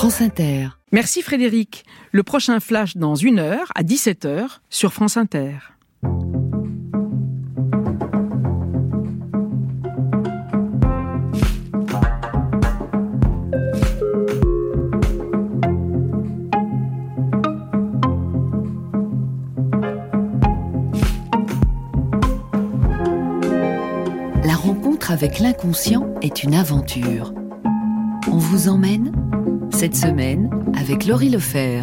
France Inter. Merci Frédéric. Le prochain flash dans une heure à 17h sur France Inter. La rencontre avec l'inconscient est une aventure. On vous emmène cette semaine avec Laurie Lefer.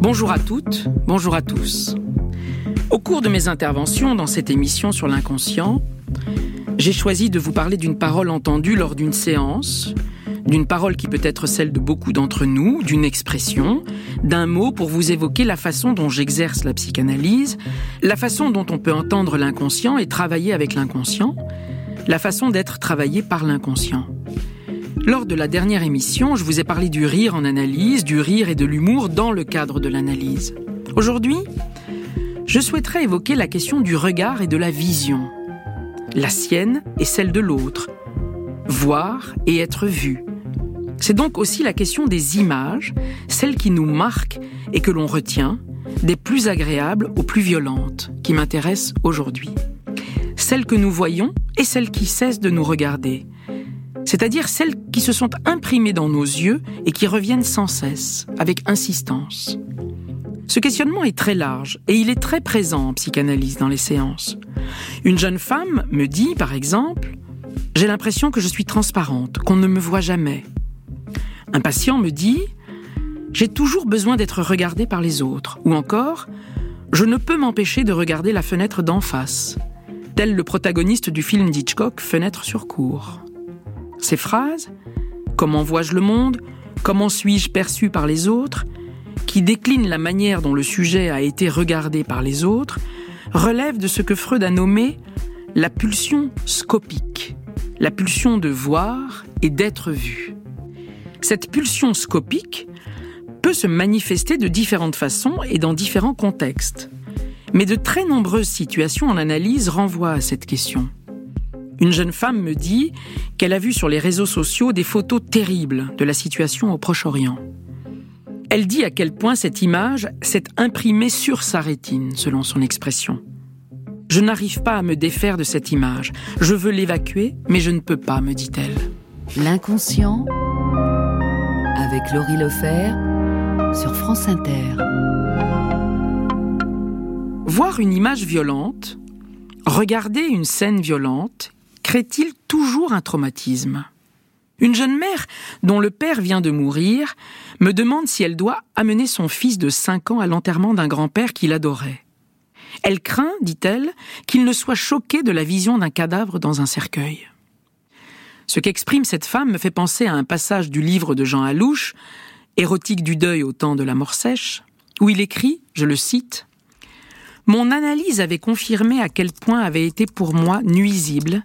Bonjour à toutes, bonjour à tous. Au cours de mes interventions dans cette émission sur l'inconscient, j'ai choisi de vous parler d'une parole entendue lors d'une séance, d'une parole qui peut être celle de beaucoup d'entre nous, d'une expression, d'un mot pour vous évoquer la façon dont j'exerce la psychanalyse, la façon dont on peut entendre l'inconscient et travailler avec l'inconscient, la façon d'être travaillé par l'inconscient. Lors de la dernière émission, je vous ai parlé du rire en analyse, du rire et de l'humour dans le cadre de l'analyse. Aujourd'hui, je souhaiterais évoquer la question du regard et de la vision. La sienne et celle de l'autre. Voir et être vu. C'est donc aussi la question des images, celles qui nous marquent et que l'on retient, des plus agréables aux plus violentes, qui m'intéressent aujourd'hui. Celles que nous voyons et celles qui cessent de nous regarder, c'est-à-dire celles qui se sont imprimées dans nos yeux et qui reviennent sans cesse, avec insistance. Ce questionnement est très large et il est très présent en psychanalyse dans les séances. Une jeune femme me dit, par exemple, J'ai l'impression que je suis transparente, qu'on ne me voit jamais. Un patient me dit J'ai toujours besoin d'être regardé par les autres. Ou encore Je ne peux m'empêcher de regarder la fenêtre d'en face. Tel le protagoniste du film d'Hitchcock Fenêtre sur cour. Ces phrases, comment vois-je le monde, comment suis-je perçu par les autres, qui déclinent la manière dont le sujet a été regardé par les autres, relèvent de ce que Freud a nommé la pulsion scopique, la pulsion de voir et d'être vu. Cette pulsion scopique peut se manifester de différentes façons et dans différents contextes. Mais de très nombreuses situations en analyse renvoient à cette question. Une jeune femme me dit qu'elle a vu sur les réseaux sociaux des photos terribles de la situation au Proche-Orient. Elle dit à quel point cette image s'est imprimée sur sa rétine, selon son expression. Je n'arrive pas à me défaire de cette image. Je veux l'évacuer, mais je ne peux pas, me dit-elle. L'inconscient avec Laurie Lefer sur France Inter. Voir une image violente, regarder une scène violente crée-t-il toujours un traumatisme? Une jeune mère, dont le père vient de mourir, me demande si elle doit amener son fils de 5 ans à l'enterrement d'un grand-père qu'il adorait. Elle craint, dit-elle, qu'il ne soit choqué de la vision d'un cadavre dans un cercueil. Ce qu'exprime cette femme me fait penser à un passage du livre de Jean Alouche, Érotique du deuil au temps de la mort sèche, où il écrit, je le cite, mon analyse avait confirmé à quel point avait été pour moi nuisible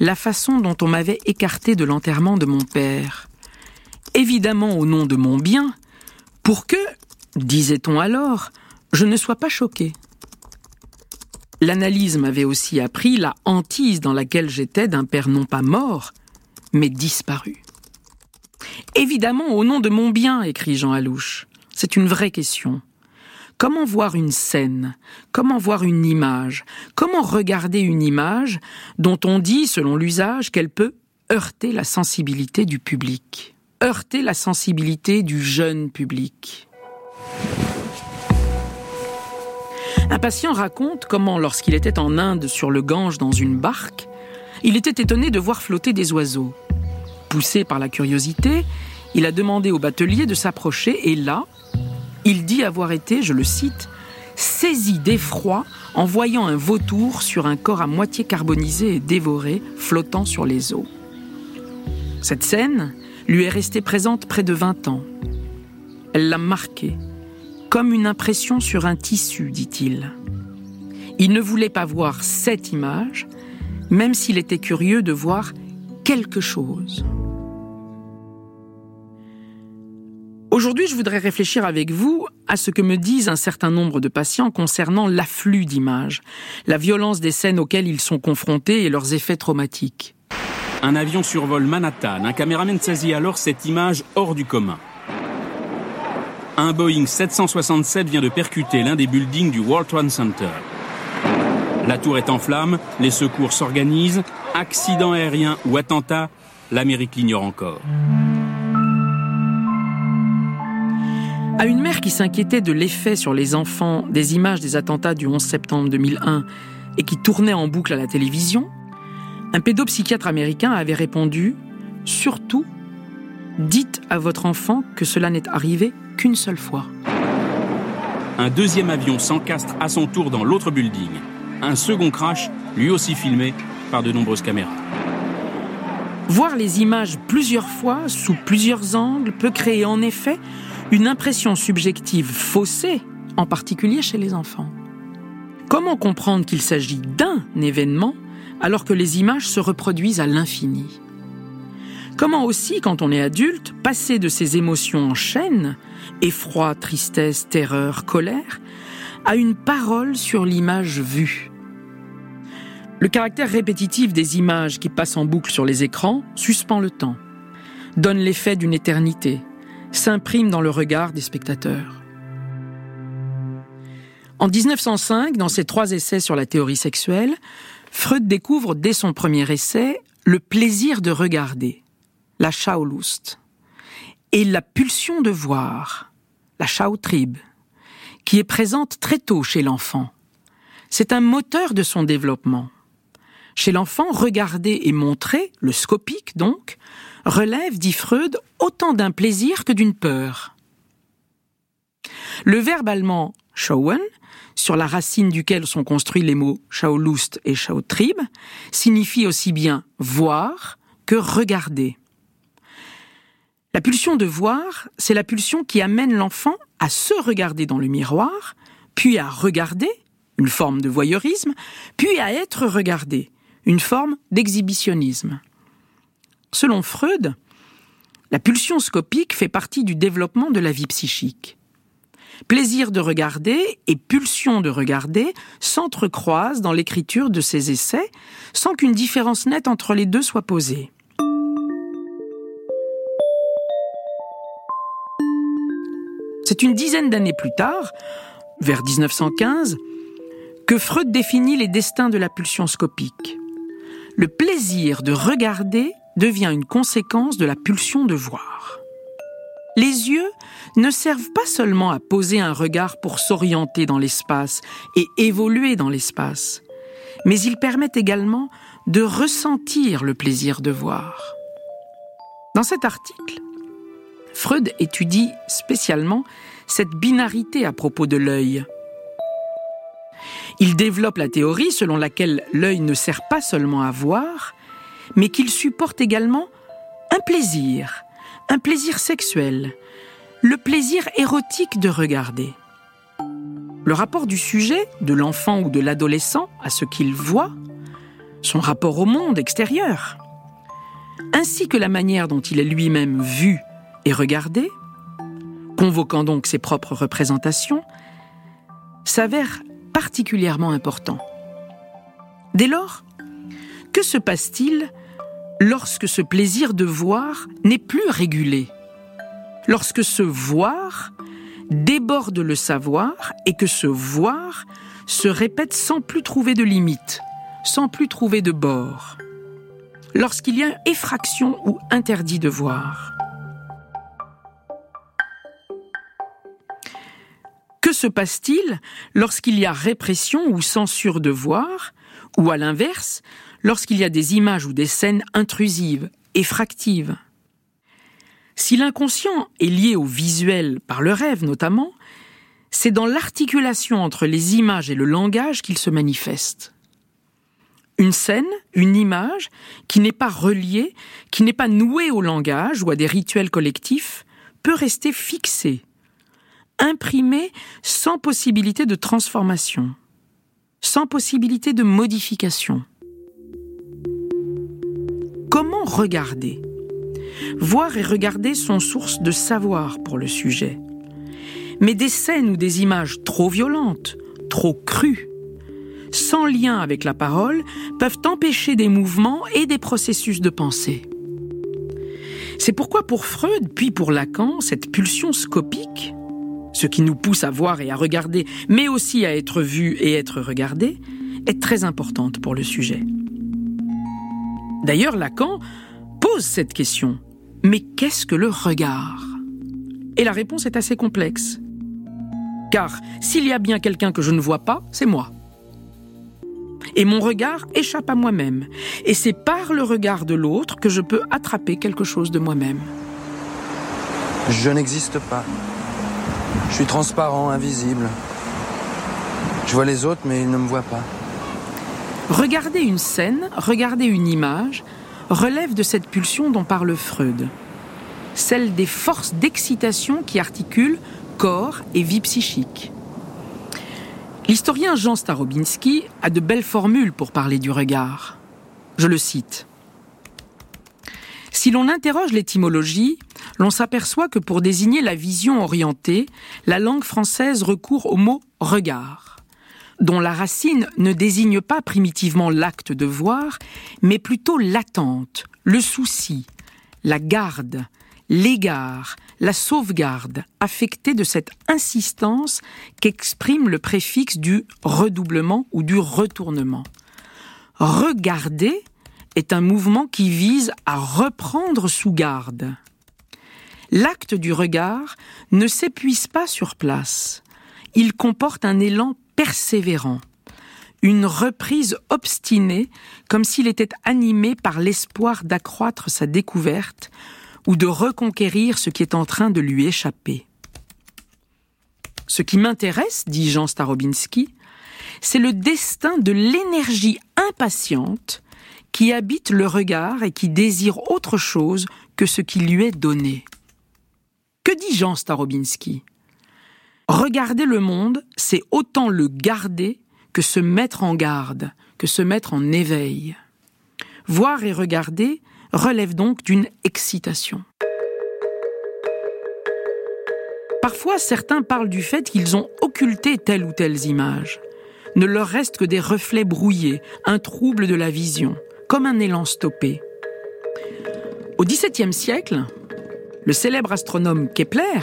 la façon dont on m'avait écarté de l'enterrement de mon père. Évidemment au nom de mon bien, pour que, disait-on alors, je ne sois pas choqué. L'analyse m'avait aussi appris la hantise dans laquelle j'étais d'un père non pas mort, mais disparu. Évidemment au nom de mon bien, écrit Jean Alouche. C'est une vraie question. Comment voir une scène? Comment voir une image? Comment regarder une image dont on dit, selon l'usage, qu'elle peut heurter la sensibilité du public? Heurter la sensibilité du jeune public. Un patient raconte comment, lorsqu'il était en Inde sur le Gange dans une barque, il était étonné de voir flotter des oiseaux. Poussé par la curiosité, il a demandé au batelier de s'approcher et là, il dit avoir été, je le cite, saisi d'effroi en voyant un vautour sur un corps à moitié carbonisé et dévoré flottant sur les eaux. Cette scène lui est restée présente près de 20 ans. Elle l'a marqué, comme une impression sur un tissu, dit-il. Il ne voulait pas voir cette image, même s'il était curieux de voir quelque chose. Aujourd'hui, je voudrais réfléchir avec vous à ce que me disent un certain nombre de patients concernant l'afflux d'images, la violence des scènes auxquelles ils sont confrontés et leurs effets traumatiques. Un avion survole Manhattan. Un caméraman saisit alors cette image hors du commun. un Boeing 767 vient de percuter l'un des buildings du World Trade Center. La tour est en flammes, les secours s'organisent, accident aérien ou attentat, l'Amérique l'ignore encore. À une mère qui s'inquiétait de l'effet sur les enfants des images des attentats du 11 septembre 2001 et qui tournait en boucle à la télévision, un pédopsychiatre américain avait répondu Surtout, dites à votre enfant que cela n'est arrivé qu'une seule fois. Un deuxième avion s'encastre à son tour dans l'autre building. Un second crash, lui aussi filmé par de nombreuses caméras. Voir les images plusieurs fois, sous plusieurs angles, peut créer en effet une impression subjective faussée, en particulier chez les enfants. Comment comprendre qu'il s'agit d'un événement alors que les images se reproduisent à l'infini? Comment aussi, quand on est adulte, passer de ces émotions en chaîne, effroi, tristesse, terreur, colère, à une parole sur l'image vue? Le caractère répétitif des images qui passent en boucle sur les écrans suspend le temps, donne l'effet d'une éternité, s'imprime dans le regard des spectateurs. En 1905, dans ses trois essais sur la théorie sexuelle, Freud découvre dès son premier essai le plaisir de regarder, la Schaulust, et la pulsion de voir, la Schautrieb, qui est présente très tôt chez l'enfant. C'est un moteur de son développement. Chez l'enfant, regarder et montrer, le scopique donc, relève, dit Freud, autant d'un plaisir que d'une peur. Le verbe allemand schauen, sur la racine duquel sont construits les mots Schaulust et Schautrieb, signifie aussi bien voir que regarder. La pulsion de voir, c'est la pulsion qui amène l'enfant à se regarder dans le miroir, puis à regarder, une forme de voyeurisme, puis à être regardé, une forme d'exhibitionnisme. Selon Freud, la pulsion scopique fait partie du développement de la vie psychique. Plaisir de regarder et pulsion de regarder s'entrecroisent dans l'écriture de ces essais sans qu'une différence nette entre les deux soit posée. C'est une dizaine d'années plus tard, vers 1915, que Freud définit les destins de la pulsion scopique. Le plaisir de regarder devient une conséquence de la pulsion de voir. Les yeux ne servent pas seulement à poser un regard pour s'orienter dans l'espace et évoluer dans l'espace, mais ils permettent également de ressentir le plaisir de voir. Dans cet article, Freud étudie spécialement cette binarité à propos de l'œil. Il développe la théorie selon laquelle l'œil ne sert pas seulement à voir, mais qu'il supporte également un plaisir, un plaisir sexuel, le plaisir érotique de regarder. Le rapport du sujet, de l'enfant ou de l'adolescent à ce qu'il voit, son rapport au monde extérieur, ainsi que la manière dont il est lui-même vu et regardé, convoquant donc ses propres représentations, s'avère particulièrement important. Dès lors, que se passe-t-il lorsque ce plaisir de voir n'est plus régulé? Lorsque ce voir déborde le savoir et que ce voir se répète sans plus trouver de limite, sans plus trouver de bord? Lorsqu'il y a effraction ou interdit de voir? Que se passe-t-il lorsqu'il y a répression ou censure de voir, ou à l'inverse, lorsqu'il y a des images ou des scènes intrusives, effractives Si l'inconscient est lié au visuel par le rêve notamment, c'est dans l'articulation entre les images et le langage qu'il se manifeste. Une scène, une image, qui n'est pas reliée, qui n'est pas nouée au langage ou à des rituels collectifs, peut rester fixée, imprimé sans possibilité de transformation, sans possibilité de modification. Comment regarder? Voir et regarder sont source de savoir pour le sujet. Mais des scènes ou des images trop violentes, trop crues, sans lien avec la parole, peuvent empêcher des mouvements et des processus de pensée. C'est pourquoi pour Freud, puis pour Lacan, cette pulsion scopique ce qui nous pousse à voir et à regarder, mais aussi à être vu et être regardé, est très importante pour le sujet. D'ailleurs, Lacan pose cette question. Mais qu'est-ce que le regard? Et la réponse est assez complexe. Car s'il y a bien quelqu'un que je ne vois pas, c'est moi. Et mon regard échappe à moi-même. Et c'est par le regard de l'autre que je peux attraper quelque chose de moi-même. Je n'existe pas. Je suis transparent, invisible. Je vois les autres, mais ils ne me voient pas. Regarder une scène, regarder une image, relève de cette pulsion dont parle Freud, celle des forces d'excitation qui articulent corps et vie psychique. L'historien Jean Starobinski a de belles formules pour parler du regard. Je le cite. Si l'on interroge l'étymologie, l'on s'aperçoit que pour désigner la vision orientée, la langue française recourt au mot regard, dont la racine ne désigne pas primitivement l'acte de voir, mais plutôt l'attente, le souci, la garde, l'égard, la sauvegarde affectée de cette insistance qu'exprime le préfixe du redoublement ou du retournement. Regarder est un mouvement qui vise à reprendre sous garde. L'acte du regard ne s'épuise pas sur place. Il comporte un élan persévérant, une reprise obstinée comme s'il était animé par l'espoir d'accroître sa découverte ou de reconquérir ce qui est en train de lui échapper. Ce qui m'intéresse, dit Jean Starobinski, c'est le destin de l'énergie impatiente qui habite le regard et qui désire autre chose que ce qui lui est donné. Que dit Jean Starobinski? Regarder le monde, c'est autant le garder que se mettre en garde, que se mettre en éveil. Voir et regarder, relève donc d'une excitation. Parfois, certains parlent du fait qu'ils ont occulté telle ou telle image. Ne leur reste que des reflets brouillés, un trouble de la vision, comme un élan stoppé. Au XVIIe siècle, le célèbre astronome Kepler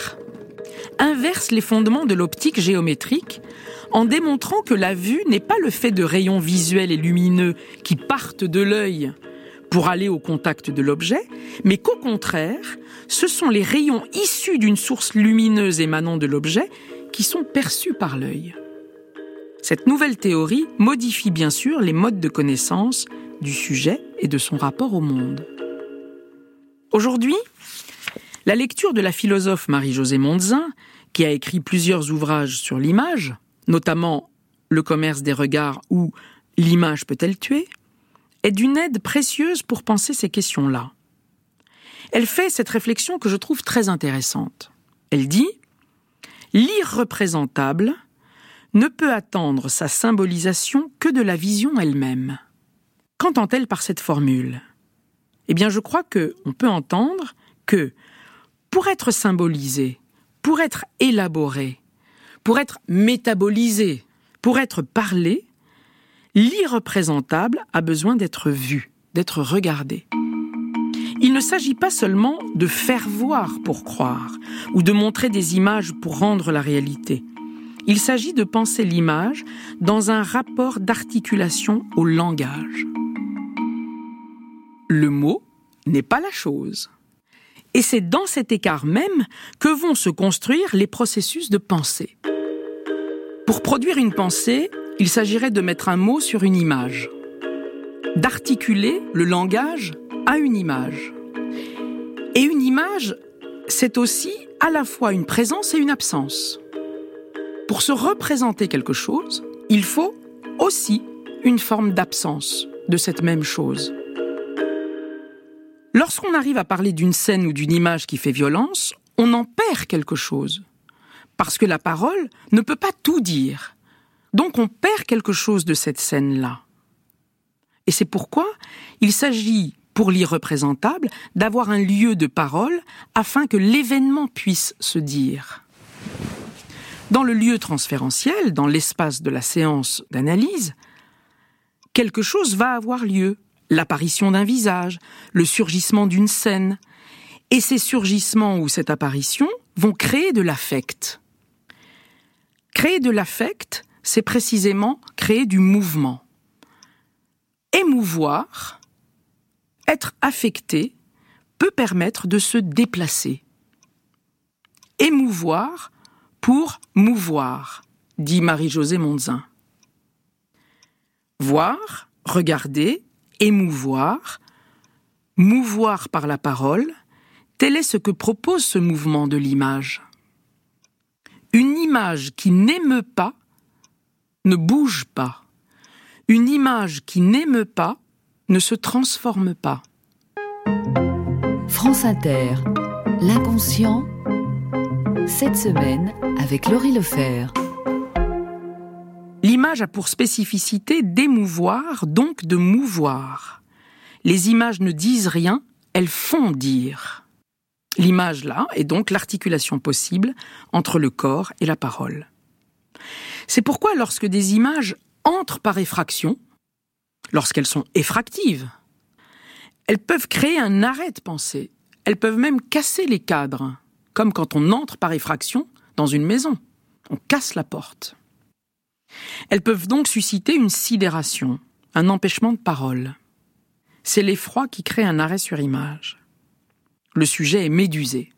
inverse les fondements de l'optique géométrique en démontrant que la vue n'est pas le fait de rayons visuels et lumineux qui partent de l'œil pour aller au contact de l'objet, mais qu'au contraire, ce sont les rayons issus d'une source lumineuse émanant de l'objet qui sont perçus par l'œil. Cette nouvelle théorie modifie bien sûr les modes de connaissance du sujet et de son rapport au monde. Aujourd'hui, la lecture de la philosophe Marie-Josée Mondzin, qui a écrit plusieurs ouvrages sur l'image, notamment Le commerce des regards ou L'image peut-elle tuer, est d'une aide précieuse pour penser ces questions-là. Elle fait cette réflexion que je trouve très intéressante. Elle dit L'irreprésentable ne peut attendre sa symbolisation que de la vision elle-même. Qu'entend-elle par cette formule? Eh bien, je crois que on peut entendre que pour être symbolisé, pour être élaboré, pour être métabolisé, pour être parlé, l'irreprésentable a besoin d'être vu, d'être regardé. Il ne s'agit pas seulement de faire voir pour croire, ou de montrer des images pour rendre la réalité. Il s'agit de penser l'image dans un rapport d'articulation au langage. Le mot n'est pas la chose. Et c'est dans cet écart même que vont se construire les processus de pensée. Pour produire une pensée, il s'agirait de mettre un mot sur une image, d'articuler le langage à une image. Et une image, c'est aussi à la fois une présence et une absence. Pour se représenter quelque chose, il faut aussi une forme d'absence de cette même chose. Lorsqu'on arrive à parler d'une scène ou d'une image qui fait violence, on en perd quelque chose. Parce que la parole ne peut pas tout dire. Donc on perd quelque chose de cette scène-là. Et c'est pourquoi il s'agit, pour l'irreprésentable, d'avoir un lieu de parole afin que l'événement puisse se dire. Dans le lieu transférentiel, dans l'espace de la séance d'analyse, quelque chose va avoir lieu, l'apparition d'un visage, le surgissement d'une scène, et ces surgissements ou cette apparition vont créer de l'affect. Créer de l'affect, c'est précisément créer du mouvement. Émouvoir, être affecté, peut permettre de se déplacer. Émouvoir pour mouvoir, dit Marie-Josée Monzin. Voir, regarder, émouvoir, mouvoir par la parole, tel est ce que propose ce mouvement de l'image. Une image qui n'aime pas ne bouge pas. Une image qui n'aime pas ne se transforme pas. France Inter, l'inconscient, cette semaine avec Laurie Lefer. L'image a pour spécificité d'émouvoir, donc de mouvoir. Les images ne disent rien, elles font dire. L'image là est donc l'articulation possible entre le corps et la parole. C'est pourquoi lorsque des images entrent par effraction, lorsqu'elles sont effractives, elles peuvent créer un arrêt de pensée, elles peuvent même casser les cadres, comme quand on entre par effraction dans une maison, on casse la porte. Elles peuvent donc susciter une sidération, un empêchement de parole. C'est l'effroi qui crée un arrêt sur image. Le sujet est médusé.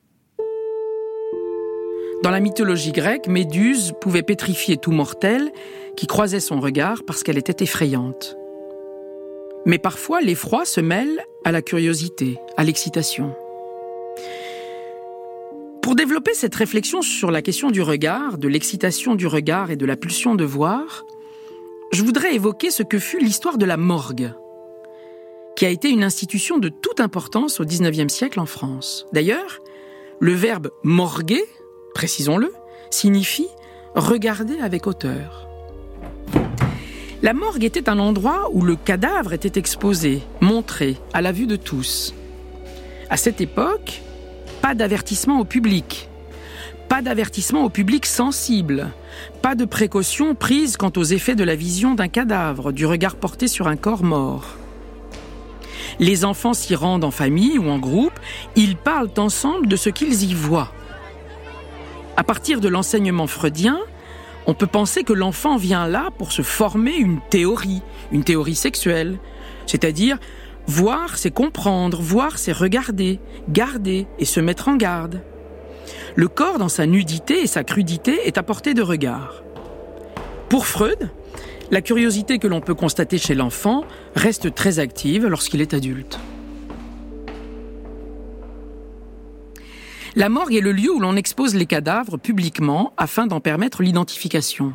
Dans la mythologie grecque, Méduse pouvait pétrifier tout mortel qui croisait son regard parce qu'elle était effrayante. Mais parfois, l'effroi se mêle à la curiosité, à l'excitation. Pour développer cette réflexion sur la question du regard, de l'excitation du regard et de la pulsion de voir, je voudrais évoquer ce que fut l'histoire de la morgue, qui a été une institution de toute importance au XIXe siècle en France. D'ailleurs, le verbe morguer précisons-le, signifie regarder avec hauteur. La morgue était un endroit où le cadavre était exposé, montré, à la vue de tous. À cette époque, pas d'avertissement au public, pas d'avertissement au public sensible, pas de précautions prises quant aux effets de la vision d'un cadavre, du regard porté sur un corps mort. Les enfants s'y rendent en famille ou en groupe, ils parlent ensemble de ce qu'ils y voient. À partir de l'enseignement freudien, on peut penser que l'enfant vient là pour se former une théorie, une théorie sexuelle. C'est-à-dire, voir, c'est comprendre, voir, c'est regarder, garder et se mettre en garde. Le corps, dans sa nudité et sa crudité, est à portée de regard. Pour Freud, la curiosité que l'on peut constater chez l'enfant reste très active lorsqu'il est adulte. La morgue est le lieu où l'on expose les cadavres publiquement afin d'en permettre l'identification.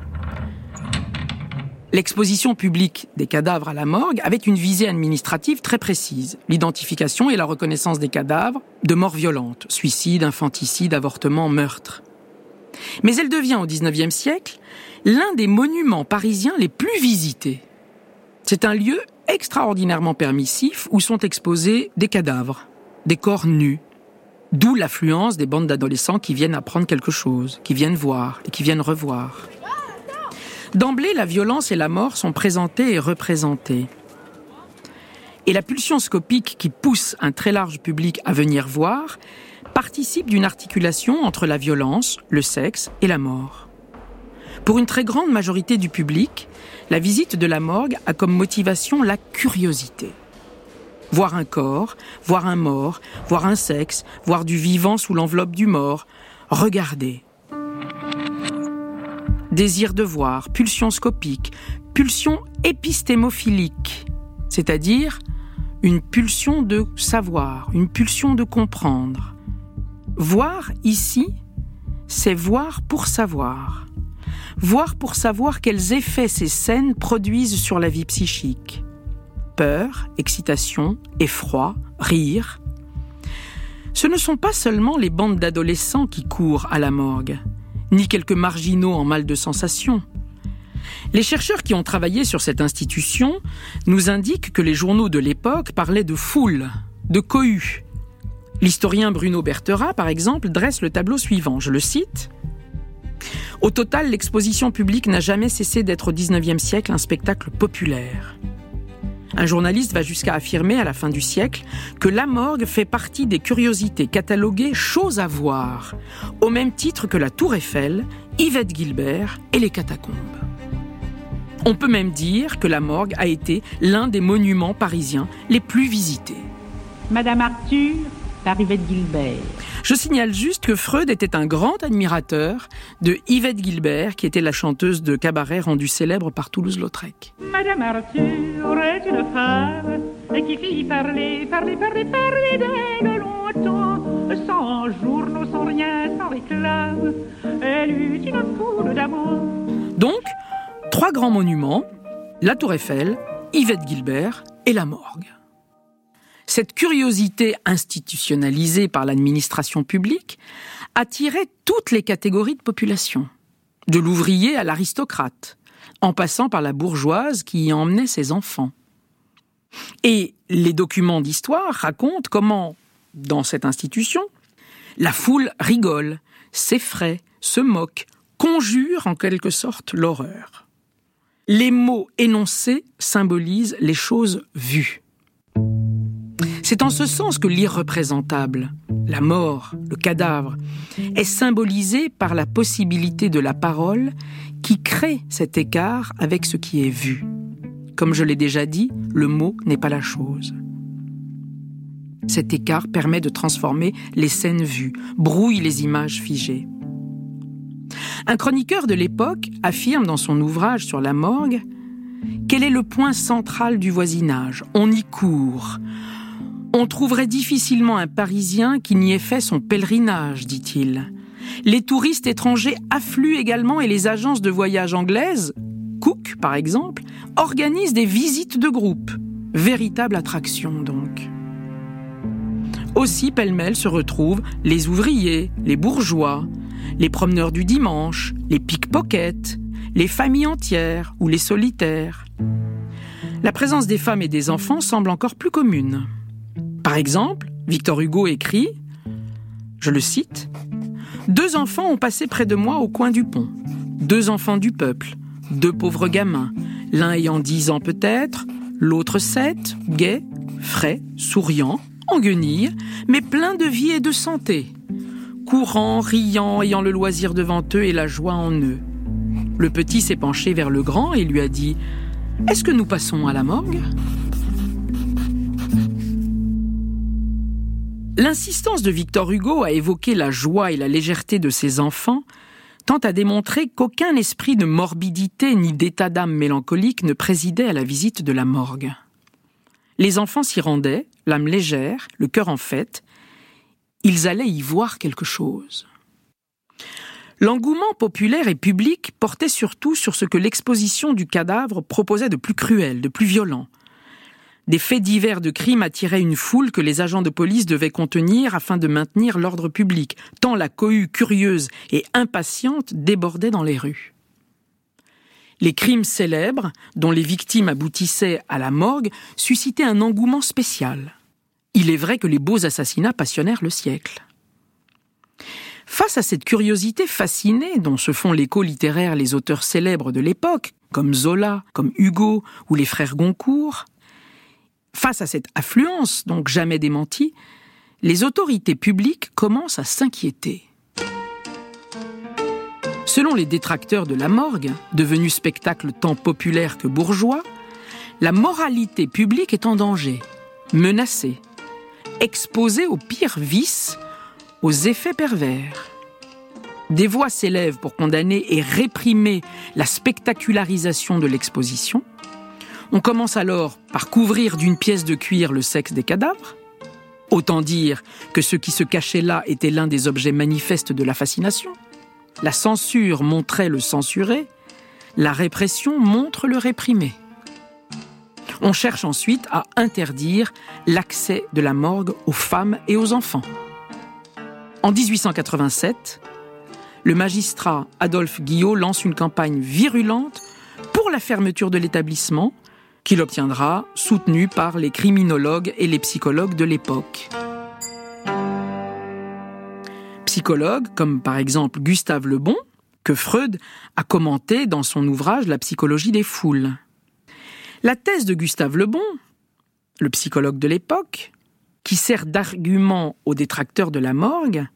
L'exposition publique des cadavres à la morgue avait une visée administrative très précise, l'identification et la reconnaissance des cadavres de morts violentes, suicide, infanticide, avortement, meurtre. Mais elle devient au XIXe siècle l'un des monuments parisiens les plus visités. C'est un lieu extraordinairement permissif où sont exposés des cadavres, des corps nus, D'où l'affluence des bandes d'adolescents qui viennent apprendre quelque chose, qui viennent voir et qui viennent revoir. D'emblée, la violence et la mort sont présentées et représentées. Et la pulsion scopique qui pousse un très large public à venir voir participe d'une articulation entre la violence, le sexe et la mort. Pour une très grande majorité du public, la visite de la morgue a comme motivation la curiosité voir un corps, voir un mort, voir un sexe, voir du vivant sous l'enveloppe du mort, regarder. Désir de voir, pulsion scopique, pulsion épistémophilique, c'est-à-dire une pulsion de savoir, une pulsion de comprendre. Voir ici, c'est voir pour savoir. Voir pour savoir quels effets ces scènes produisent sur la vie psychique peur, excitation, effroi, rire. Ce ne sont pas seulement les bandes d'adolescents qui courent à la morgue, ni quelques marginaux en mal de sensation. Les chercheurs qui ont travaillé sur cette institution nous indiquent que les journaux de l'époque parlaient de foule, de cohue. L'historien Bruno Bertera, par exemple, dresse le tableau suivant, je le cite. Au total, l'exposition publique n'a jamais cessé d'être au XIXe siècle un spectacle populaire. Un journaliste va jusqu'à affirmer à la fin du siècle que la morgue fait partie des curiosités cataloguées choses à voir, au même titre que la Tour Eiffel, Yvette Gilbert et les catacombes. On peut même dire que la morgue a été l'un des monuments parisiens les plus visités. Madame Arthur, par Yvette Gilbert. Je signale juste que Freud était un grand admirateur de Yvette Gilbert, qui était la chanteuse de cabaret rendue célèbre par Toulouse-Lautrec. Madame Arthur est une femme qui fit parler, parler, parler, parler d'elle longtemps, sans journaux, sans rien, sans réclame. Elle eut une foule d'amour. Donc, trois grands monuments, la Tour Eiffel, Yvette Gilbert et la morgue. Cette curiosité institutionnalisée par l'administration publique attirait toutes les catégories de population, de l'ouvrier à l'aristocrate, en passant par la bourgeoise qui y emmenait ses enfants. Et les documents d'histoire racontent comment, dans cette institution, la foule rigole, s'effraie, se moque, conjure en quelque sorte l'horreur. Les mots énoncés symbolisent les choses vues. C'est en ce sens que l'irreprésentable, la mort, le cadavre, est symbolisé par la possibilité de la parole qui crée cet écart avec ce qui est vu. Comme je l'ai déjà dit, le mot n'est pas la chose. Cet écart permet de transformer les scènes vues, brouille les images figées. Un chroniqueur de l'époque affirme dans son ouvrage sur la morgue quel est le point central du voisinage? On y court, on trouverait difficilement un Parisien qui n'y ait fait son pèlerinage, dit-il. Les touristes étrangers affluent également et les agences de voyage anglaises, Cook par exemple, organisent des visites de groupe. Véritable attraction donc. Aussi pêle-mêle se retrouvent les ouvriers, les bourgeois, les promeneurs du dimanche, les pickpockets, les familles entières ou les solitaires. La présence des femmes et des enfants semble encore plus commune. Par exemple, Victor Hugo écrit, je le cite, Deux enfants ont passé près de moi au coin du pont. Deux enfants du peuple, deux pauvres gamins, l'un ayant dix ans peut-être, l'autre sept, gai, frais, souriant, en guenille, mais plein de vie et de santé. Courant, riant, ayant le loisir devant eux et la joie en eux. Le petit s'est penché vers le grand et lui a dit Est-ce que nous passons à la morgue? L'insistance de Victor Hugo à évoquer la joie et la légèreté de ses enfants tend à démontrer qu'aucun esprit de morbidité ni d'état d'âme mélancolique ne présidait à la visite de la morgue. Les enfants s'y rendaient, l'âme légère, le cœur en fête. Ils allaient y voir quelque chose. L'engouement populaire et public portait surtout sur ce que l'exposition du cadavre proposait de plus cruel, de plus violent, des faits divers de crimes attiraient une foule que les agents de police devaient contenir afin de maintenir l'ordre public, tant la cohue curieuse et impatiente débordait dans les rues. Les crimes célèbres, dont les victimes aboutissaient à la morgue, suscitaient un engouement spécial. Il est vrai que les beaux assassinats passionnèrent le siècle. Face à cette curiosité fascinée dont se font l'écho littéraire les auteurs célèbres de l'époque, comme Zola, comme Hugo ou les frères Goncourt, Face à cette affluence, donc jamais démentie, les autorités publiques commencent à s'inquiéter. Selon les détracteurs de la morgue, devenue spectacle tant populaire que bourgeois, la moralité publique est en danger, menacée, exposée aux pires vices, aux effets pervers. Des voix s'élèvent pour condamner et réprimer la spectacularisation de l'exposition, on commence alors par couvrir d'une pièce de cuir le sexe des cadavres. Autant dire que ce qui se cachait là était l'un des objets manifestes de la fascination. La censure montrait le censuré, la répression montre le réprimé. On cherche ensuite à interdire l'accès de la morgue aux femmes et aux enfants. En 1887, le magistrat Adolphe Guillot lance une campagne virulente pour la fermeture de l'établissement qu'il obtiendra, soutenu par les criminologues et les psychologues de l'époque. Psychologues comme par exemple Gustave Le Bon, que Freud a commenté dans son ouvrage La psychologie des foules. La thèse de Gustave Le Bon, le psychologue de l'époque, qui sert d'argument aux détracteurs de la morgue,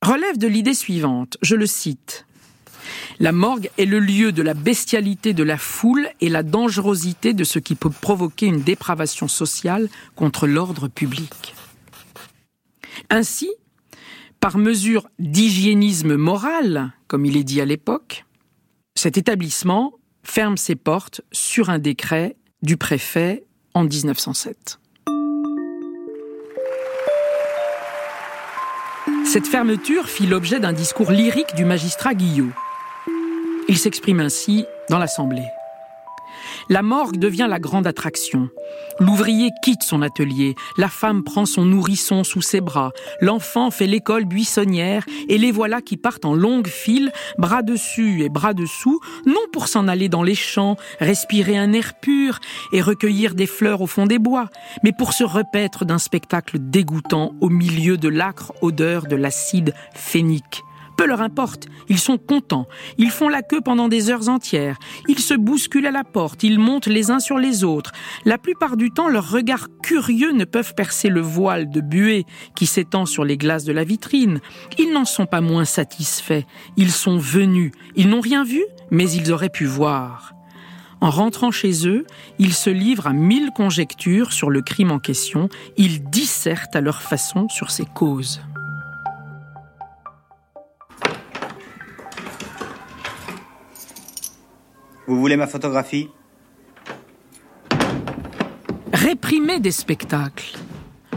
relève de l'idée suivante, je le cite. La morgue est le lieu de la bestialité de la foule et la dangerosité de ce qui peut provoquer une dépravation sociale contre l'ordre public. Ainsi, par mesure d'hygiénisme moral, comme il est dit à l'époque, cet établissement ferme ses portes sur un décret du préfet en 1907. Cette fermeture fit l'objet d'un discours lyrique du magistrat Guillot. Il s'exprime ainsi dans l'Assemblée. La morgue devient la grande attraction. L'ouvrier quitte son atelier, la femme prend son nourrisson sous ses bras, l'enfant fait l'école buissonnière, et les voilà qui partent en longue file, bras dessus et bras dessous, non pour s'en aller dans les champs, respirer un air pur et recueillir des fleurs au fond des bois, mais pour se repaître d'un spectacle dégoûtant au milieu de l'âcre odeur de l'acide phénique peu leur importe, ils sont contents, ils font la queue pendant des heures entières, ils se bousculent à la porte, ils montent les uns sur les autres. La plupart du temps, leurs regards curieux ne peuvent percer le voile de buée qui s'étend sur les glaces de la vitrine. Ils n'en sont pas moins satisfaits, ils sont venus, ils n'ont rien vu, mais ils auraient pu voir. En rentrant chez eux, ils se livrent à mille conjectures sur le crime en question, ils dissertent à leur façon sur ses causes. Vous voulez ma photographie Réprimer des spectacles,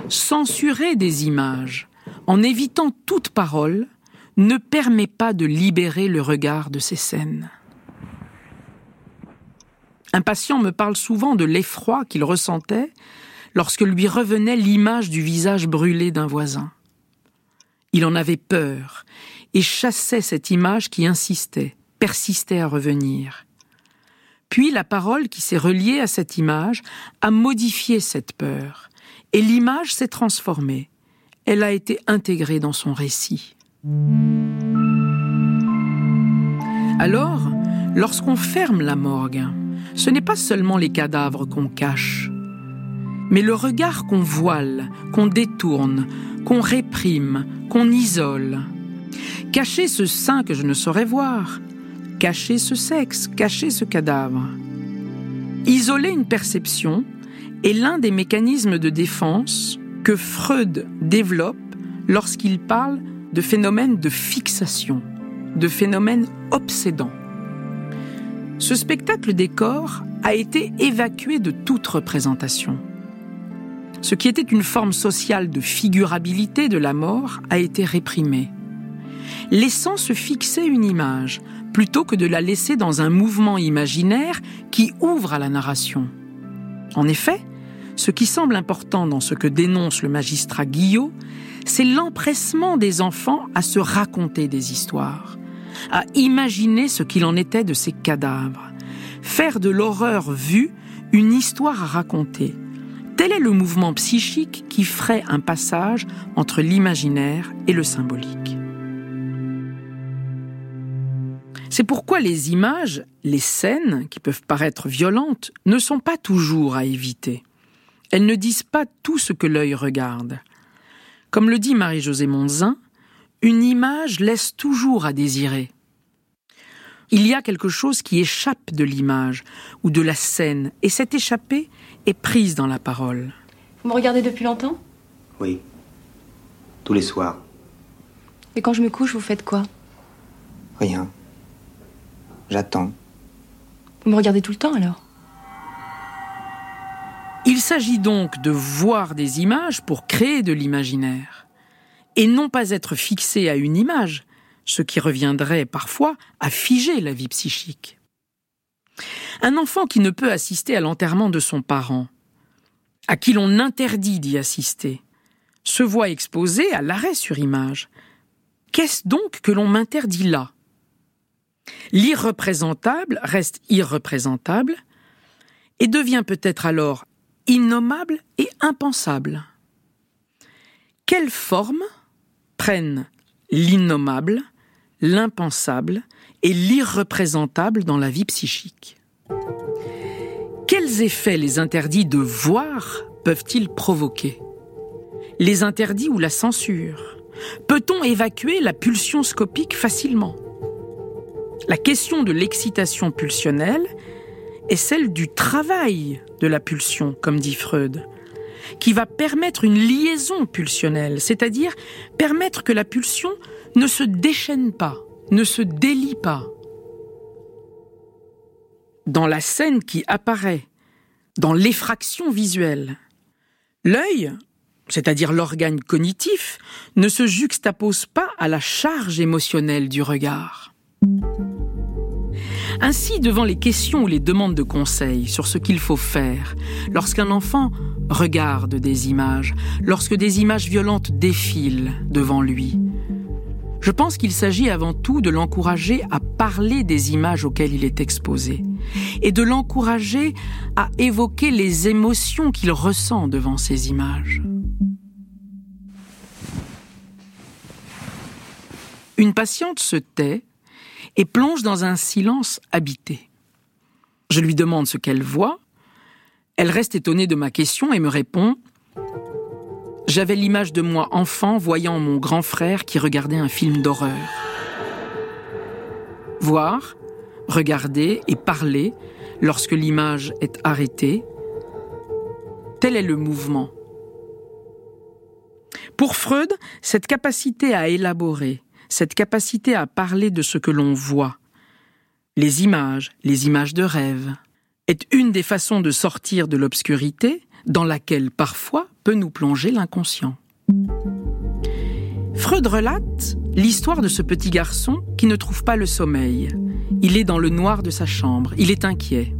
censurer des images, en évitant toute parole, ne permet pas de libérer le regard de ces scènes. Un patient me parle souvent de l'effroi qu'il ressentait lorsque lui revenait l'image du visage brûlé d'un voisin. Il en avait peur et chassait cette image qui insistait, persistait à revenir. Puis la parole qui s'est reliée à cette image a modifié cette peur, et l'image s'est transformée. Elle a été intégrée dans son récit. Alors, lorsqu'on ferme la morgue, ce n'est pas seulement les cadavres qu'on cache, mais le regard qu'on voile, qu'on détourne, qu'on réprime, qu'on isole. Cacher ce sein que je ne saurais voir, cacher ce sexe, cacher ce cadavre. Isoler une perception est l'un des mécanismes de défense que Freud développe lorsqu'il parle de phénomènes de fixation, de phénomènes obsédants. Ce spectacle des corps a été évacué de toute représentation. Ce qui était une forme sociale de figurabilité de la mort a été réprimé, laissant se fixer une image, plutôt que de la laisser dans un mouvement imaginaire qui ouvre à la narration. En effet, ce qui semble important dans ce que dénonce le magistrat Guillot, c'est l'empressement des enfants à se raconter des histoires, à imaginer ce qu'il en était de ces cadavres, faire de l'horreur vue une histoire à raconter. Tel est le mouvement psychique qui ferait un passage entre l'imaginaire et le symbolique. C'est pourquoi les images, les scènes, qui peuvent paraître violentes, ne sont pas toujours à éviter. Elles ne disent pas tout ce que l'œil regarde. Comme le dit Marie-Josée Monzin, une image laisse toujours à désirer. Il y a quelque chose qui échappe de l'image ou de la scène, et cette échappée est prise dans la parole. Vous me regardez depuis longtemps? Oui. Tous les soirs. Et quand je me couche, vous faites quoi? Rien. J'attends. Vous me regardez tout le temps alors Il s'agit donc de voir des images pour créer de l'imaginaire, et non pas être fixé à une image, ce qui reviendrait parfois à figer la vie psychique. Un enfant qui ne peut assister à l'enterrement de son parent, à qui l'on interdit d'y assister, se voit exposé à l'arrêt sur image. Qu'est-ce donc que l'on m'interdit là? L'irreprésentable reste irreprésentable et devient peut-être alors innommable et impensable. Quelles formes prennent l'innommable, l'impensable et l'irreprésentable dans la vie psychique? Quels effets les interdits de voir peuvent-ils provoquer? Les interdits ou la censure? Peut-on évacuer la pulsion scopique facilement? La question de l'excitation pulsionnelle est celle du travail de la pulsion, comme dit Freud, qui va permettre une liaison pulsionnelle, c'est-à-dire permettre que la pulsion ne se déchaîne pas, ne se délie pas. Dans la scène qui apparaît, dans l'effraction visuelle, l'œil, c'est-à-dire l'organe cognitif, ne se juxtapose pas à la charge émotionnelle du regard. Ainsi, devant les questions ou les demandes de conseils sur ce qu'il faut faire, lorsqu'un enfant regarde des images, lorsque des images violentes défilent devant lui, je pense qu'il s'agit avant tout de l'encourager à parler des images auxquelles il est exposé et de l'encourager à évoquer les émotions qu'il ressent devant ces images. Une patiente se tait et plonge dans un silence habité. Je lui demande ce qu'elle voit. Elle reste étonnée de ma question et me répond J'avais l'image de moi enfant voyant mon grand frère qui regardait un film d'horreur. Voir, regarder et parler lorsque l'image est arrêtée, tel est le mouvement. Pour Freud, cette capacité à élaborer, cette capacité à parler de ce que l'on voit, les images, les images de rêve, est une des façons de sortir de l'obscurité dans laquelle parfois peut nous plonger l'inconscient. Freud relate l'histoire de ce petit garçon qui ne trouve pas le sommeil. Il est dans le noir de sa chambre, il est inquiet.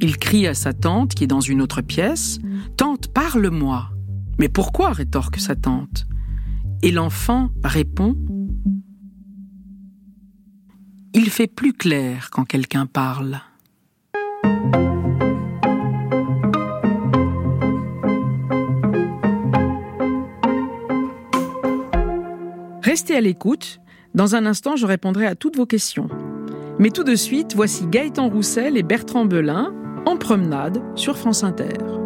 Il crie à sa tante qui est dans une autre pièce Tante, parle-moi Mais pourquoi rétorque sa tante? Et l'enfant répond il fait plus clair quand quelqu'un parle. Restez à l'écoute. Dans un instant, je répondrai à toutes vos questions. Mais tout de suite, voici Gaëtan Roussel et Bertrand Belin en promenade sur France Inter.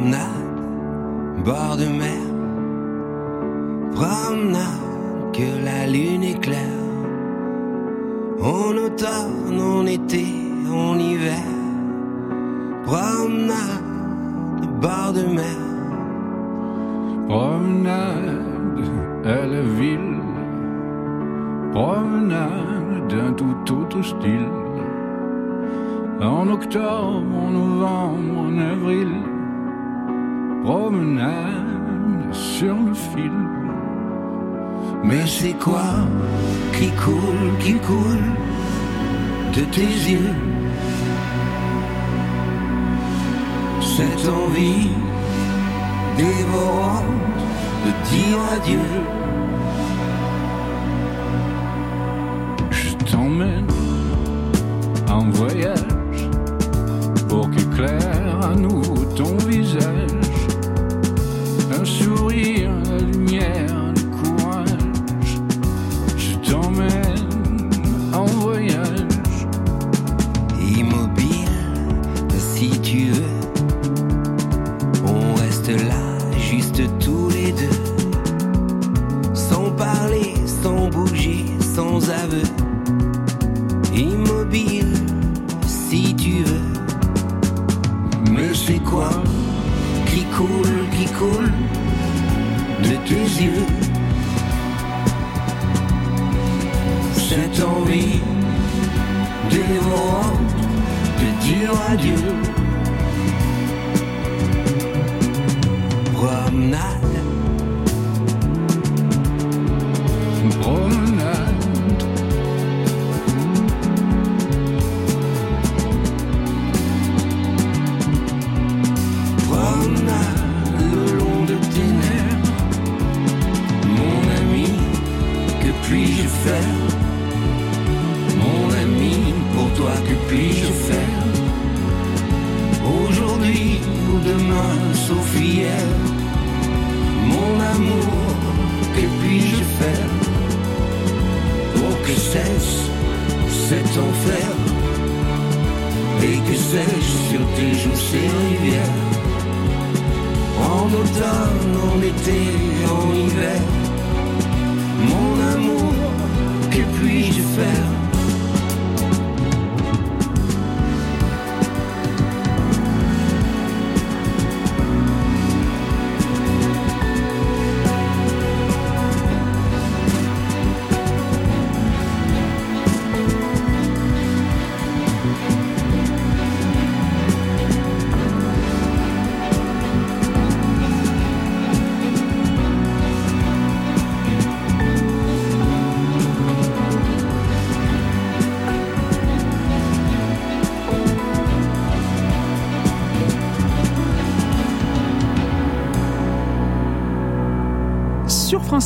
Promenade, bord de mer. Promenade, que la lune éclaire. En automne, en été, en hiver. Promenade, bord de mer. Promenade à la ville. Promenade d'un tout autre style. En octobre, en novembre, en avril promenade sur le fil. Mais c'est quoi qui coule, qui coule de tes yeux? Cette envie dévorante de dire adieu. Je t'emmène en voyage pour qu'éclaire à nous ton visage un sourire,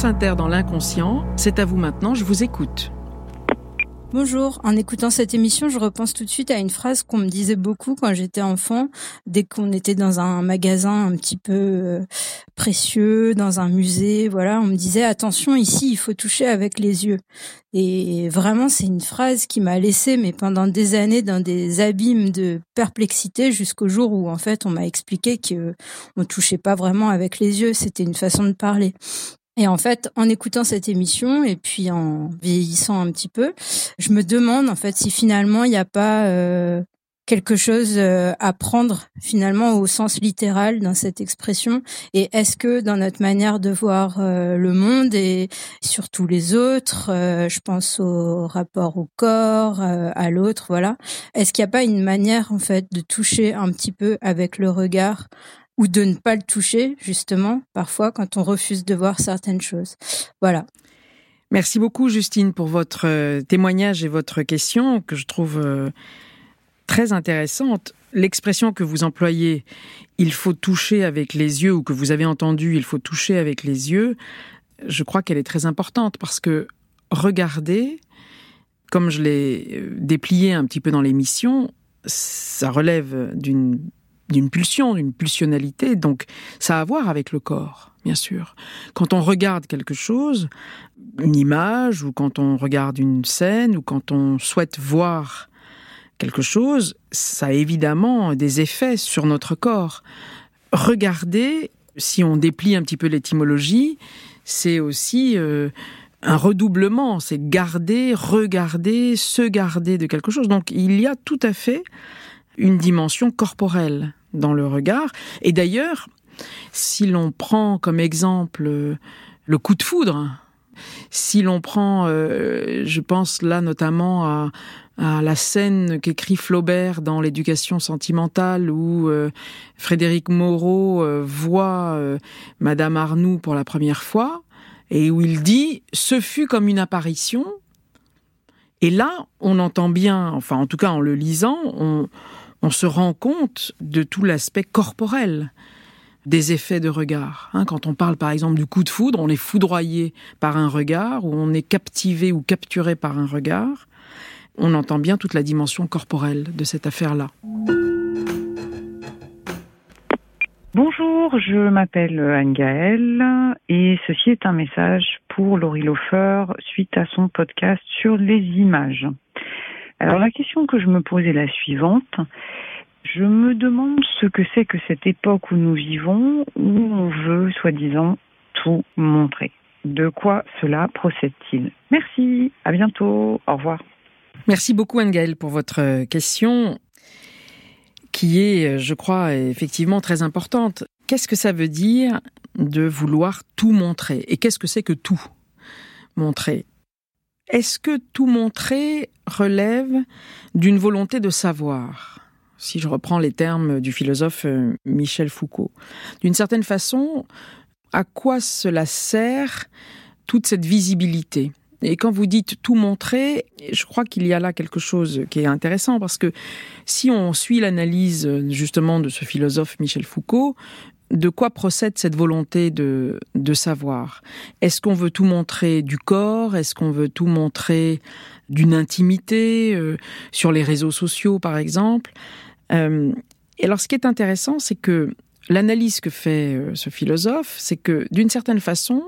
Inter dans l'inconscient, c'est à vous maintenant, je vous écoute. Bonjour, en écoutant cette émission, je repense tout de suite à une phrase qu'on me disait beaucoup quand j'étais enfant, dès qu'on était dans un magasin un petit peu euh, précieux, dans un musée, voilà, on me disait attention ici, il faut toucher avec les yeux. Et vraiment, c'est une phrase qui m'a laissé, mais pendant des années, dans des abîmes de perplexité, jusqu'au jour où en fait, on m'a expliqué que on touchait pas vraiment avec les yeux, c'était une façon de parler. Et en fait, en écoutant cette émission et puis en vieillissant un petit peu, je me demande en fait si finalement il n'y a pas euh, quelque chose euh, à prendre finalement au sens littéral dans cette expression. Et est-ce que dans notre manière de voir euh, le monde et surtout les autres, euh, je pense au rapport au corps, à l'autre, voilà, est-ce qu'il n'y a pas une manière en fait de toucher un petit peu avec le regard ou de ne pas le toucher, justement, parfois quand on refuse de voir certaines choses. Voilà. Merci beaucoup, Justine, pour votre euh, témoignage et votre question que je trouve euh, très intéressante. L'expression que vous employez, il faut toucher avec les yeux, ou que vous avez entendu, il faut toucher avec les yeux, je crois qu'elle est très importante parce que regarder, comme je l'ai euh, déplié un petit peu dans l'émission, ça relève d'une d'une pulsion, d'une pulsionalité, donc ça a à voir avec le corps, bien sûr. Quand on regarde quelque chose, une image, ou quand on regarde une scène, ou quand on souhaite voir quelque chose, ça a évidemment des effets sur notre corps. Regarder, si on déplie un petit peu l'étymologie, c'est aussi euh, un redoublement, c'est garder, regarder, se garder de quelque chose. Donc il y a tout à fait une dimension corporelle dans le regard. Et d'ailleurs, si l'on prend comme exemple euh, le coup de foudre, si l'on prend, euh, je pense là notamment à, la scène qu'écrit Flaubert dans l'éducation sentimentale où euh, Frédéric Moreau voit Madame Arnoux pour la première fois et où il dit ce fut comme une apparition. Et là, on entend bien, enfin en tout cas en le lisant, on, on se rend compte de tout l'aspect corporel des effets de regard. Hein, quand on parle par exemple du coup de foudre, on est foudroyé par un regard, ou on est captivé ou capturé par un regard. On entend bien toute la dimension corporelle de cette affaire-là. Bonjour, je m'appelle Anne-Gaëlle et ceci est un message pour Laurie Lofer suite à son podcast sur les images. Alors la question que je me pose est la suivante. Je me demande ce que c'est que cette époque où nous vivons, où on veut, soi-disant, tout montrer. De quoi cela procède-t-il? Merci, à bientôt, au revoir. Merci beaucoup Anne-Gaëlle pour votre question qui est, je crois, effectivement très importante. Qu'est-ce que ça veut dire de vouloir tout montrer? Et qu'est-ce que c'est que tout montrer? Est-ce que tout montrer relève d'une volonté de savoir si je reprends les termes du philosophe euh, Michel Foucault? D'une certaine façon, à quoi cela sert toute cette visibilité? Et quand vous dites tout montrer, je crois qu'il y a là quelque chose qui est intéressant parce que si on suit l'analyse justement de ce philosophe Michel Foucault, de quoi procède cette volonté de, savoir? Est-ce qu'on veut tout montrer du corps? Est-ce qu'on veut tout montrer d'une intimité euh, sur les réseaux sociaux par exemple? Euh, Et alors ce qui est intéressant, c'est que l'analyse que fait euh, ce philosophe, c'est que d'une certaine façon,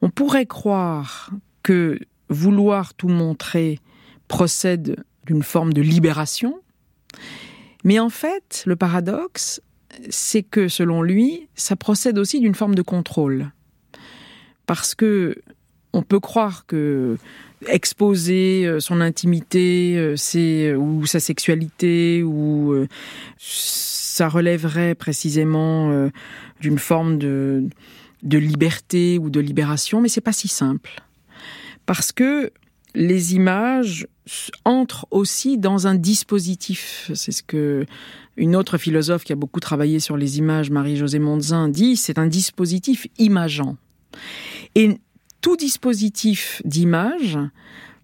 on pourrait croire que vouloir tout montrer procède d'une forme de libération, Mais en fait, le paradoxe, c'est que selon lui, ça procède aussi d'une forme de contrôle. Parce que on peut croire que exposer euh, son intimité, euh, c'est ou sa sexualité ou euh, ça relèverait précisément d'une forme de de liberté ou de libération, mais c'est pas si simple. Parce que les images entrent aussi dans un dispositif. C'est ce que une autre philosophe qui a beaucoup travaillé sur les images, Marie-Josée Mondzin, dit, c'est un dispositif imageant. Et tout dispositif d'image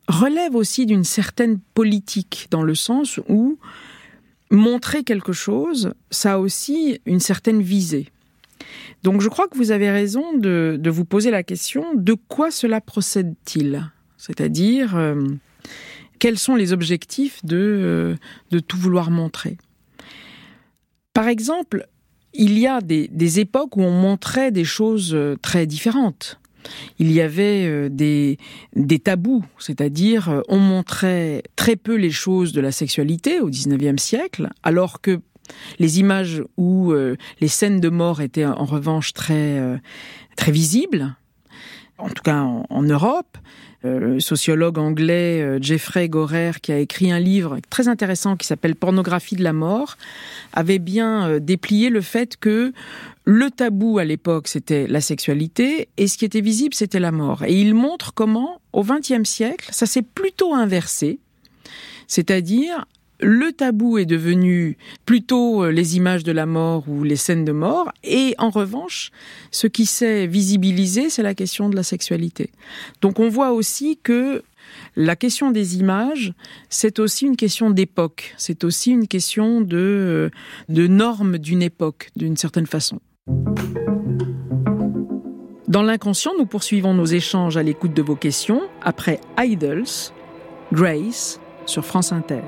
relève aussi d'une certaine politique, dans le sens où montrer quelque chose, ça a aussi une certaine visée. Donc je crois que vous avez raison de, vous poser la question de quoi cela procède-t-il? C'est-à-dire euh, quels sont les objectifs de, euh, tout vouloir montrer? Par exemple, il y a des, époques où on montrait des choses euh, très différentes. Il y avait des, tabous, c'est-à-dire on montrait très peu les choses de la sexualité au XIXe siècle, alors que les images où les scènes de mort étaient en revanche très visibles, en tout cas en, Europe. Euh, le sociologue anglais Jeffrey Gorer, qui a écrit un livre très intéressant qui s'appelle Pornographie de la mort, avait bien déplié le fait que le tabou à l'époque c'était la sexualité et ce qui était visible c'était la mort. Et il montre comment au XXe siècle ça s'est plutôt inversé. C'est-à-dire, le tabou est devenu plutôt euh, les images de la mort ou les scènes de mort, et en revanche, ce qui s'est visibilisé, c'est la question de la sexualité. Donc on voit aussi que la question des images, c'est aussi une question d'époque, c'est aussi une question de, euh, de normes d'une époque, d'une certaine façon. Dans l'inconscient, nous poursuivons nos échanges à l'écoute de vos questions après Idols, Grace sur France Inter.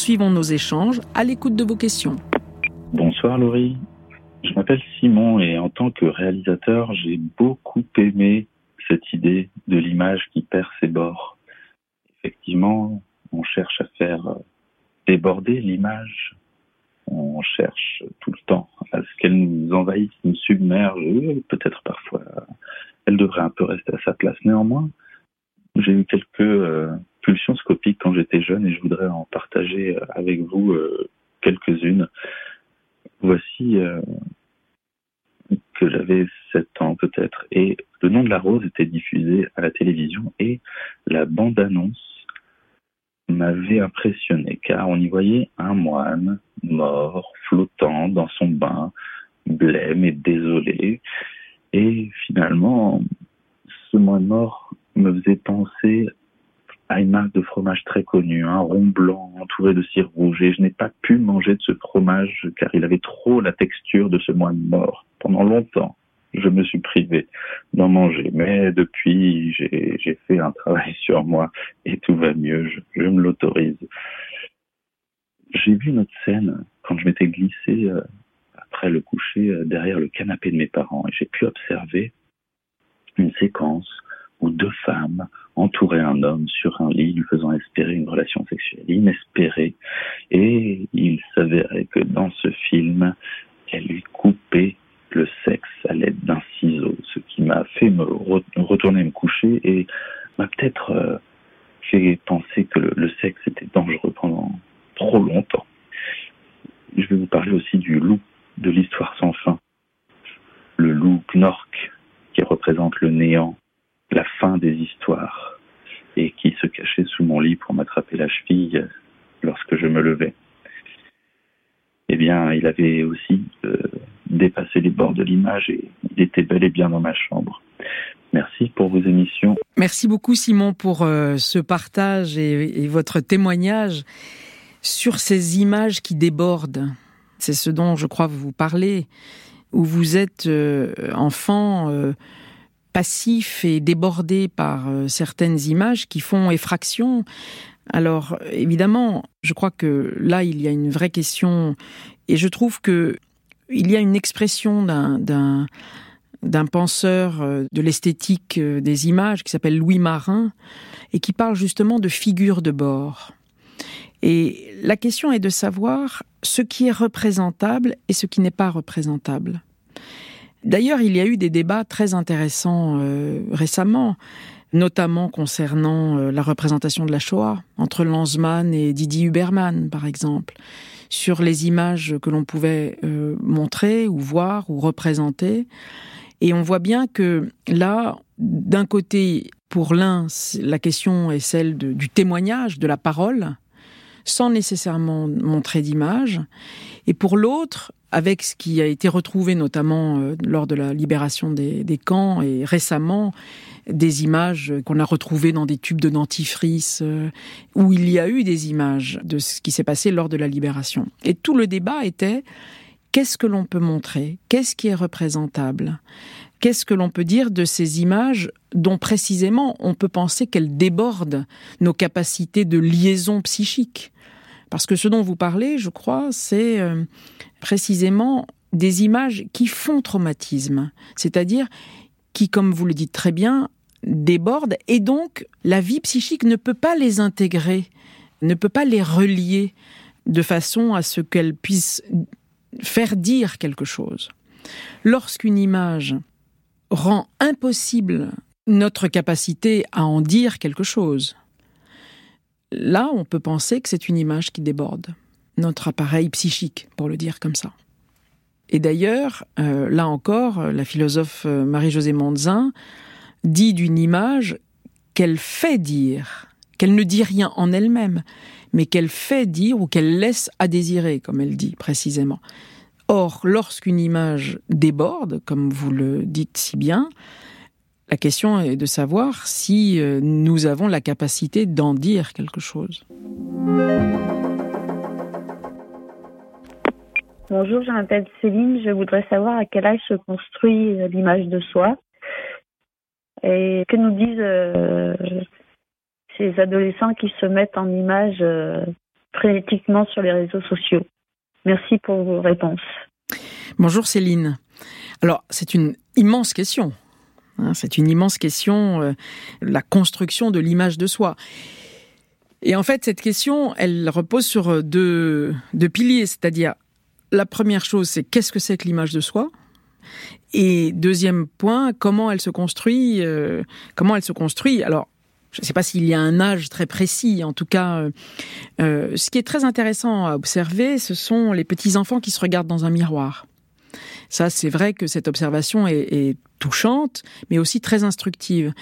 Poursuivons nos échanges à l'écoute de vos questions. Bonsoir Laurie. Je m'appelle Simon et en tant que réalisateur, j'ai beaucoup aimé cette idée de l'image qui perd ses bords. Effectivement, on cherche à faire déborder l'image. On cherche tout le temps à ce qu'elle nous envahisse, nous submerge. Peut-être parfois, elle devrait un peu rester à sa place. Néanmoins, j'ai eu quelques euh, pulsions scopiques quand j'étais jeune et je voudrais en partager euh, avec vous euh, quelques-unes. Voici que j'avais 7 ans peut-être et le nom de la rose était diffusé à la télévision et la bande-annonce m'avait impressionné car on y voyait un moine mort, flottant dans son bain, blême et désolé. Et finalement, ce moine mort me faisait penser à une marque de fromage très connue, un rond blanc entouré de cire rouge. Et je n'ai pas pu manger de ce fromage car il avait trop la texture de ce moine mort. Pendant longtemps, je me suis privé d'en manger. Mais depuis, j'ai fait un travail sur moi et tout va mieux. Je, je me l'autorise. J'ai vu notre scène quand je m'étais glissé euh, après le coucher euh, derrière le canapé de mes parents et j'ai pu observer une séquence où deux femmes entouraient un homme sur un lit lui faisant espérer une relation sexuelle inespérée et il s'avérait que dans ce film, elle lui coupait le sexe à l'aide d'un ciseau, ce qui m'a fait me retourner me coucher et m'a peut-être euh, fait penser que le, le sexe était dangereux pendant trop longtemps. Je vais vous parler aussi du loup de l'histoire sans fin. Le loup Gnork qui représente le néant la fin des histoires et qui se cachait sous mon lit pour m'attraper la cheville lorsque je me levais. Eh bien, il avait aussi euh, dépassé les bords de l'image et il était bel et bien dans ma chambre. Merci pour vos émissions. Merci beaucoup Simon pour euh, ce partage et, votre témoignage sur ces images qui débordent. C'est ce dont je crois vous parlez, où vous êtes euh, enfant passif et débordé par euh, certaines images qui font effraction. Alors évidemment, je crois que là il y a une vraie question et je trouve que il y a une expression d'un d'un penseur de l'esthétique des images qui s'appelle Louis Marin et qui parle justement de figure de bord. Et la question est de savoir ce qui est représentable et ce qui n'est pas représentable. D'ailleurs, il y a eu des débats très intéressants euh, récemment, notamment concernant euh, la représentation de la Shoah, entre Lanzmann et Didier Huberman, par exemple, sur les images que l'on pouvait euh, montrer ou voir ou représenter. Et on voit bien que là, d'un côté, pour l'un, la question est celle du témoignage, de la parole, sans nécessairement montrer d'image. Et pour l'autre, avec ce qui a été retrouvé notamment euh, lors de la libération des, des, camps et récemment des images qu'on a retrouvées dans des tubes de dentifrice euh, où il y a eu des images de ce qui s'est passé lors de la libération. Et tout le débat était qu'est-ce que l'on peut montrer? Qu'est-ce qui est représentable? Qu'est-ce que l'on peut dire de ces images dont précisément on peut penser qu'elles débordent nos capacités de liaison psychique? Parce que ce dont vous parlez, je crois, c'est euh, précisément des images qui font traumatisme, c'est-à-dire qui, comme vous le dites très bien, débordent et donc la vie psychique ne peut pas les intégrer, ne peut pas les relier de façon à ce qu'elles puissent faire dire quelque chose. Lorsqu'une image rend impossible notre capacité à en dire quelque chose. Là, on peut penser que c'est une image qui déborde notre appareil psychique, pour le dire comme ça. Et d'ailleurs, euh, là encore, la philosophe euh, Marie-Josée Mondzin dit d'une image qu'elle fait dire, qu'elle ne dit rien en elle-même, mais qu'elle fait dire ou qu'elle laisse à désirer, comme elle dit précisément. Or, lorsqu'une image déborde, comme vous le dites si bien, la question est de savoir si euh, nous avons la capacité d'en dire quelque chose. Bonjour, je m'appelle Céline. Je voudrais savoir à quel âge se construit euh, l'image de soi et que nous disent euh, ces adolescents qui se mettent en image euh, frénétiquement sur les réseaux sociaux? Merci pour vos réponses. Bonjour Céline. Alors, c'est une immense question. Hein, c'est une immense question, euh, la construction de l'image de soi. Et en fait, cette question, elle repose sur deux, deux piliers, c'est-à-dire la première chose, c'est qu'est-ce que c'est que l'image de soi? Et deuxième point, comment elle se construit euh, Comment elle se construit Alors, je ne sais pas s'il y a un âge très précis. En tout cas, euh, euh, ce qui est très intéressant à observer, ce sont les petits enfants qui se regardent dans un miroir. Ça, c'est vrai que cette observation est, touchante, mais aussi très instructive.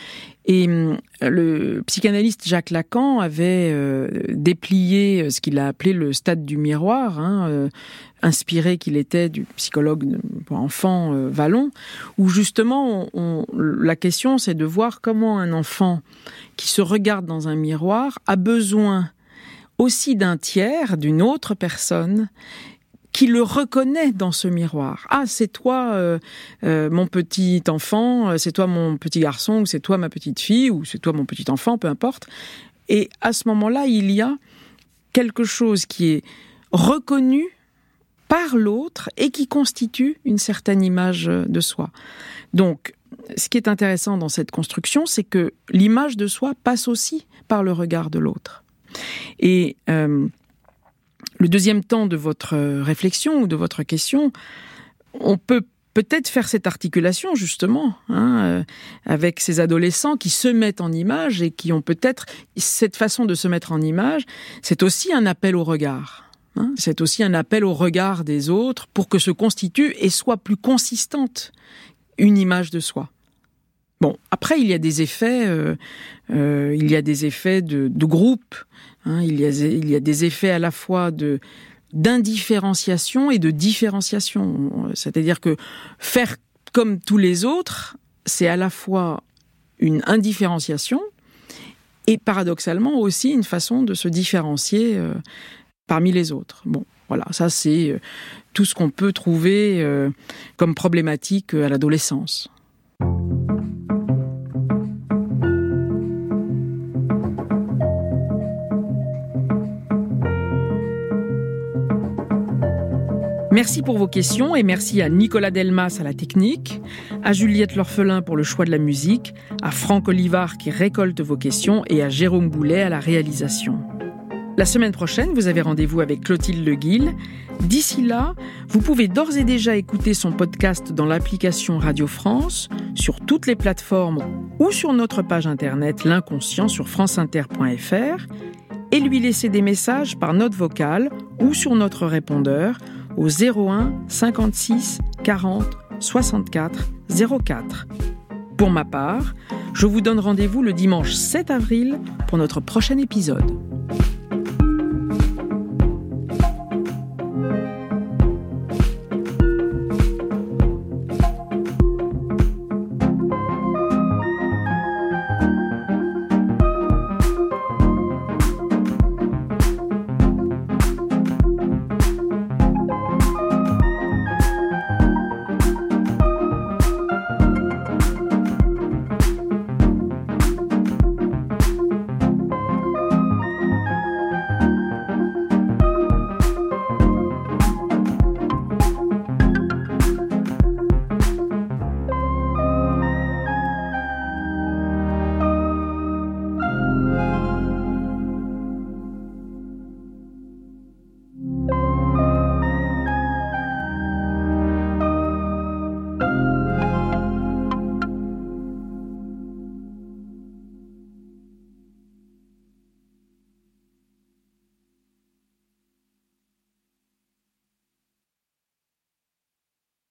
Et hum, le psychanalyste Jacques Lacan avait euh, déplié euh, ce qu'il a appelé le stade du miroir, hein, euh, inspiré qu'il était du psychologue pour enfants euh, Vallon, où justement on, la question c'est de voir comment un enfant qui se regarde dans un miroir a besoin aussi d'un tiers, d'une autre personne, qui le reconnaît dans ce miroir. Ah, c'est toi, euh, euh, mon petit enfant, c'est toi mon petit garçon, ou c'est toi ma petite fille, ou c'est toi mon petit enfant, peu importe. Et à ce moment-là, il y a quelque chose qui est reconnu par l'autre et qui constitue une certaine image de soi. Donc, ce qui est intéressant dans cette construction, c'est que l'image de soi passe aussi par le regard de l'autre. Et euh, le deuxième temps de votre réflexion ou de votre question, on peut peut-être faire cette articulation justement hein, euh, avec ces adolescents qui se mettent en image et qui ont peut-être cette façon de se mettre en image, c'est aussi un appel au regard. Hein, c'est aussi un appel au regard des autres pour que se constitue et soit plus consistante une image de soi. Bon, après il y a des effets, euh, euh, il y a des effets de, de groupe. Hein, il, y a, des effets à la fois de d'indifférenciation et de différenciation. C'est-à-dire que faire comme tous les autres, c'est à la fois une indifférenciation et paradoxalement aussi une façon de se différencier euh, parmi les autres. Bon, voilà, ça c'est euh, tout ce qu'on peut trouver euh, comme problématique à l'adolescence. Merci pour vos questions et merci à Nicolas Delmas à la technique, à Juliette L'Orphelin pour le choix de la musique, à Franck Olivard qui récolte vos questions et à Jérôme Boulet à la réalisation. La semaine prochaine, vous avez rendez-vous avec Clotilde Leguil. D'ici là, vous pouvez d'ores et déjà écouter son podcast dans l'application Radio France, sur toutes les plateformes ou sur notre page internet L'inconscient sur franceinter.fr et lui laisser des messages par note vocale ou sur notre répondeur au 01 56 40 64 04. Pour ma part, je vous donne rendez-vous le dimanche 7 avril pour notre prochain épisode.